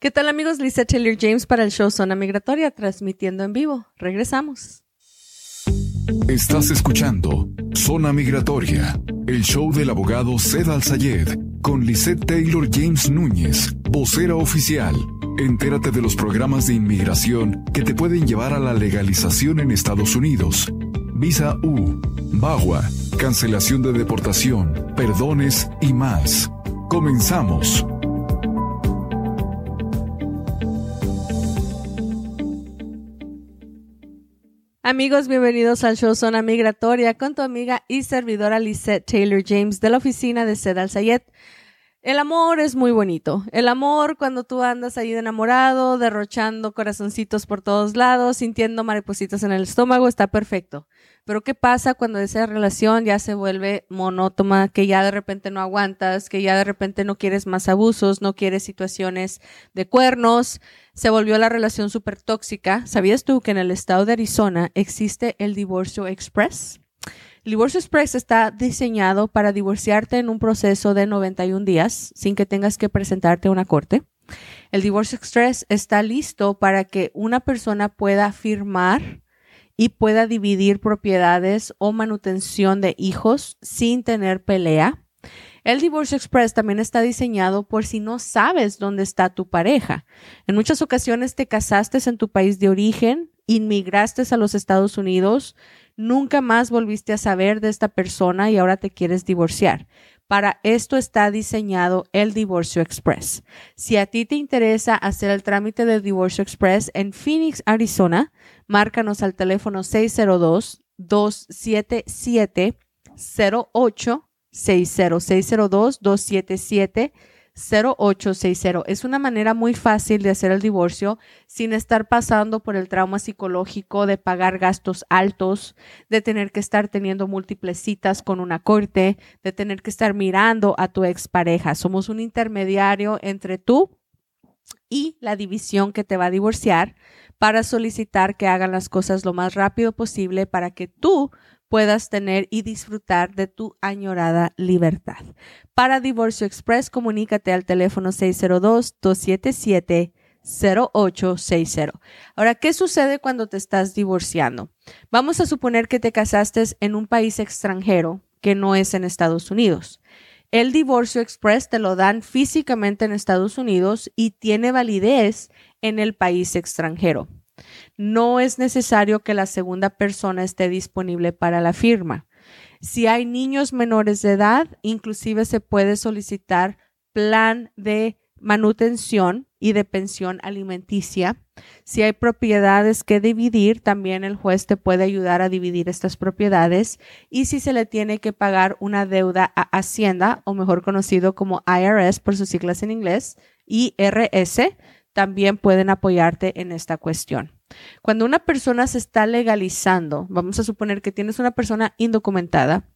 ¿Qué tal amigos? Lisa Taylor James para el show Zona Migratoria, transmitiendo en vivo. Regresamos. Estás escuchando Zona Migratoria, el show del abogado Zed Al-Sayed con Lisette Taylor James Núñez, vocera oficial. Entérate de los programas de inmigración que te pueden llevar a la legalización en Estados Unidos. Visa U, BAGUA, cancelación de deportación, perdones y más. Comenzamos. Amigos, bienvenidos al show Zona Migratoria con tu amiga y servidora Lisette Taylor James de la oficina de Sedal Sayed. El amor es muy bonito. El amor cuando tú andas ahí enamorado, derrochando corazoncitos por todos lados, sintiendo maripositas en el estómago, está perfecto. Pero ¿qué pasa cuando esa relación ya se vuelve monótona, que ya de repente no aguantas, que ya de repente no quieres más abusos, no quieres situaciones de cuernos? Se volvió la relación súper tóxica. ¿Sabías tú que en el estado de Arizona existe el divorcio express? El divorcio express está diseñado para divorciarte en un proceso de 91 días sin que tengas que presentarte a una corte. El divorcio express está listo para que una persona pueda firmar y pueda dividir propiedades o manutención de hijos sin tener pelea. El Divorce Express también está diseñado por si no sabes dónde está tu pareja. En muchas ocasiones te casaste en tu país de origen, inmigraste a los Estados Unidos, nunca más volviste a saber de esta persona y ahora te quieres divorciar. Para esto está diseñado el Divorcio Express. Si a ti te interesa hacer el trámite del Divorcio Express en Phoenix, Arizona, márcanos al teléfono 602 277 0860 602 277 0860. Es una manera muy fácil de hacer el divorcio sin estar pasando por el trauma psicológico de pagar gastos altos, de tener que estar teniendo múltiples citas con una corte, de tener que estar mirando a tu expareja. Somos un intermediario entre tú y la división que te va a divorciar para solicitar que hagan las cosas lo más rápido posible para que tú puedas tener y disfrutar de tu añorada libertad. Para Divorcio Express, comunícate al teléfono 602-277-0860. Ahora, ¿qué sucede cuando te estás divorciando? Vamos a suponer que te casaste en un país extranjero que no es en Estados Unidos. El divorcio express te lo dan físicamente en Estados Unidos y tiene validez en el país extranjero no es necesario que la segunda persona esté disponible para la firma. Si hay niños menores de edad, inclusive se puede solicitar plan de manutención y de pensión alimenticia. Si hay propiedades que dividir, también el juez te puede ayudar a dividir estas propiedades. Y si se le tiene que pagar una deuda a Hacienda, o mejor conocido como IRS por sus siglas en inglés, IRS, también pueden apoyarte en esta cuestión. Cuando una persona se está legalizando, vamos a suponer que tienes una persona indocumentada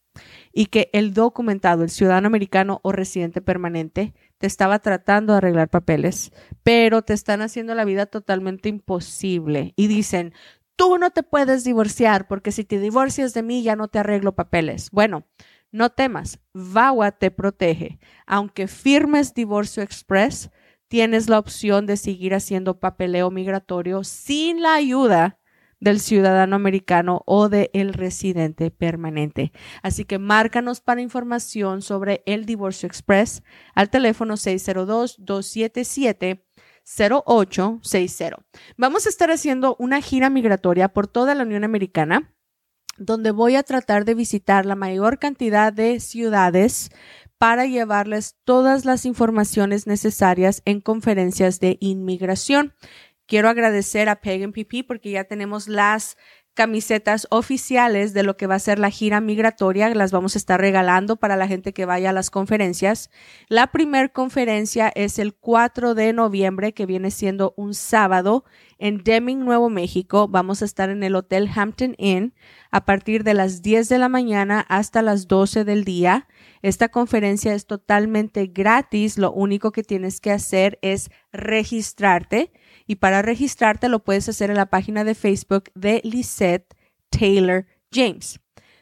y que el documentado, el ciudadano americano o residente permanente, te estaba tratando de arreglar papeles, pero te están haciendo la vida totalmente imposible y dicen, tú no te puedes divorciar porque si te divorcias de mí ya no te arreglo papeles. Bueno, no temas, VAWA te protege. Aunque firmes divorcio express, tienes la opción de seguir haciendo papeleo migratorio sin la ayuda del ciudadano americano o del el residente permanente. Así que márcanos para información sobre el Divorcio Express al teléfono 602-277-0860. Vamos a estar haciendo una gira migratoria por toda la Unión Americana donde voy a tratar de visitar la mayor cantidad de ciudades para llevarles todas las informaciones necesarias en conferencias de inmigración. Quiero agradecer a Pagan PP porque ya tenemos las camisetas oficiales de lo que va a ser la gira migratoria. Las vamos a estar regalando para la gente que vaya a las conferencias. La primer conferencia es el 4 de noviembre, que viene siendo un sábado en Deming, Nuevo México. Vamos a estar en el Hotel Hampton Inn a partir de las 10 de la mañana hasta las 12 del día. Esta conferencia es totalmente gratis. Lo único que tienes que hacer es registrarte y para registrarte lo puedes hacer en la página de Facebook de Lisette Taylor James.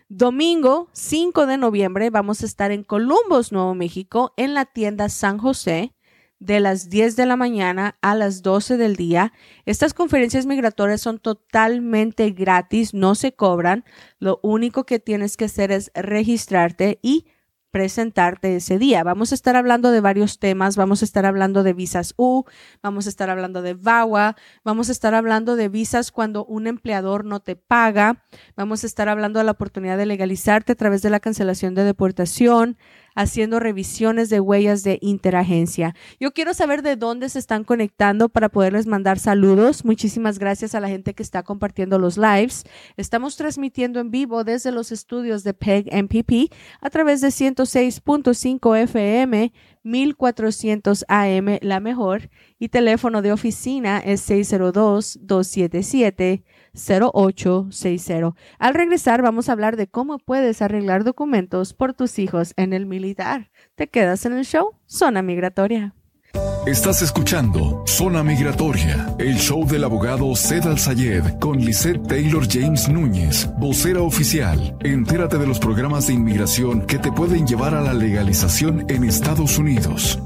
Domingo 5 de noviembre vamos a estar en Columbus, Nuevo México, en la tienda San José de las 10 de la mañana a las 12 del día. Estas conferencias migratorias son totalmente gratis, no se cobran. Lo único que tienes que hacer es registrarte y presentarte ese día. Vamos a estar hablando de varios temas, vamos a estar hablando de visas U, vamos a estar hablando de VAWA, vamos a estar hablando de visas cuando un empleador no te paga, vamos a estar hablando de la oportunidad de legalizarte a través de la cancelación de deportación, haciendo revisiones de huellas de interagencia. Yo quiero saber de dónde se están conectando para poderles mandar saludos. Muchísimas gracias a la gente que está compartiendo los lives. Estamos transmitiendo en vivo desde los estudios de PEG MPP a través de 106.5 FM 1400 AM La Mejor y teléfono de oficina es 602-277-0860. Al regresar vamos a hablar de cómo puedes arreglar documentos por tus hijos en el militar. ¿Te quedas en el show? Zona Migratoria. Estás escuchando Zona Migratoria, el show del abogado Zed Al Sayed con Lisette Taylor James Núñez, vocera oficial. Entérate de los programas de inmigración que te pueden llevar a la legalización en Estados Unidos.